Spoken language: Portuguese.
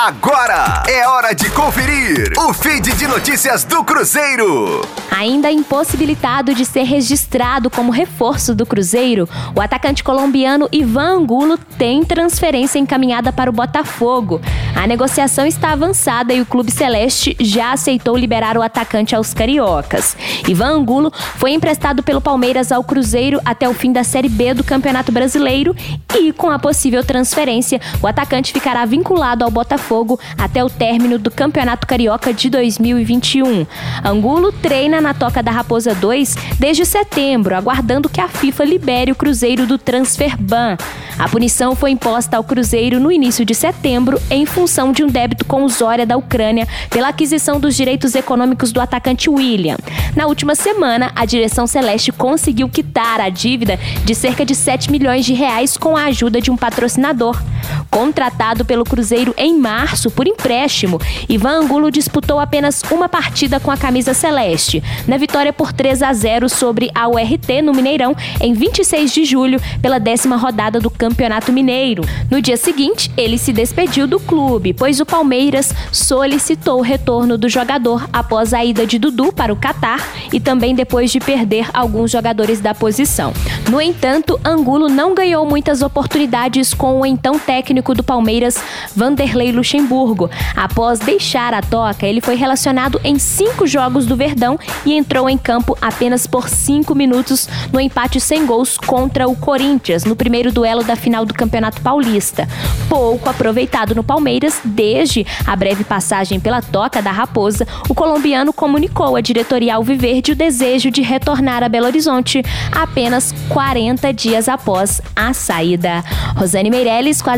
Agora é hora de conferir o feed de notícias do Cruzeiro. Ainda impossibilitado de ser registrado como reforço do Cruzeiro, o atacante colombiano Ivan Angulo tem transferência encaminhada para o Botafogo. A negociação está avançada e o Clube Celeste já aceitou liberar o atacante aos cariocas. Ivan Angulo foi emprestado pelo Palmeiras ao Cruzeiro até o fim da Série B do Campeonato Brasileiro e, com a possível transferência, o atacante ficará vinculado ao Botafogo até o término do Campeonato Carioca de 2021. Angulo treina na Toca da Raposa 2 desde setembro, aguardando que a FIFA libere o Cruzeiro do transfer ban. A punição foi imposta ao Cruzeiro no início de setembro em função de um débito com o Zória da Ucrânia pela aquisição dos direitos econômicos do atacante William. Na última semana, a direção celeste conseguiu quitar a dívida de cerca de 7 milhões de reais com a ajuda de um patrocinador. Contratado pelo Cruzeiro em março por empréstimo, Ivan Angulo disputou apenas uma partida com a camisa celeste, na vitória por 3 a 0 sobre a URT no Mineirão em 26 de julho, pela décima rodada do Campeonato Mineiro. No dia seguinte, ele se despediu do clube, pois o Palmeiras solicitou o retorno do jogador após a ida de Dudu para o Catar e também depois de perder alguns jogadores da posição. No entanto, Angulo não ganhou muitas oportunidades com o então técnico do Palmeiras, Vanderlei Luxemburgo. Após deixar a toca, ele foi relacionado em cinco jogos do Verdão e entrou em campo apenas por cinco minutos no empate sem gols contra o Corinthians, no primeiro duelo da final do Campeonato Paulista. Pouco aproveitado no Palmeiras, desde a breve passagem pela toca da Raposa, o colombiano comunicou à diretoria Alviverde o desejo de retornar a Belo Horizonte apenas 40 dias após a saída. Rosane Meirelles com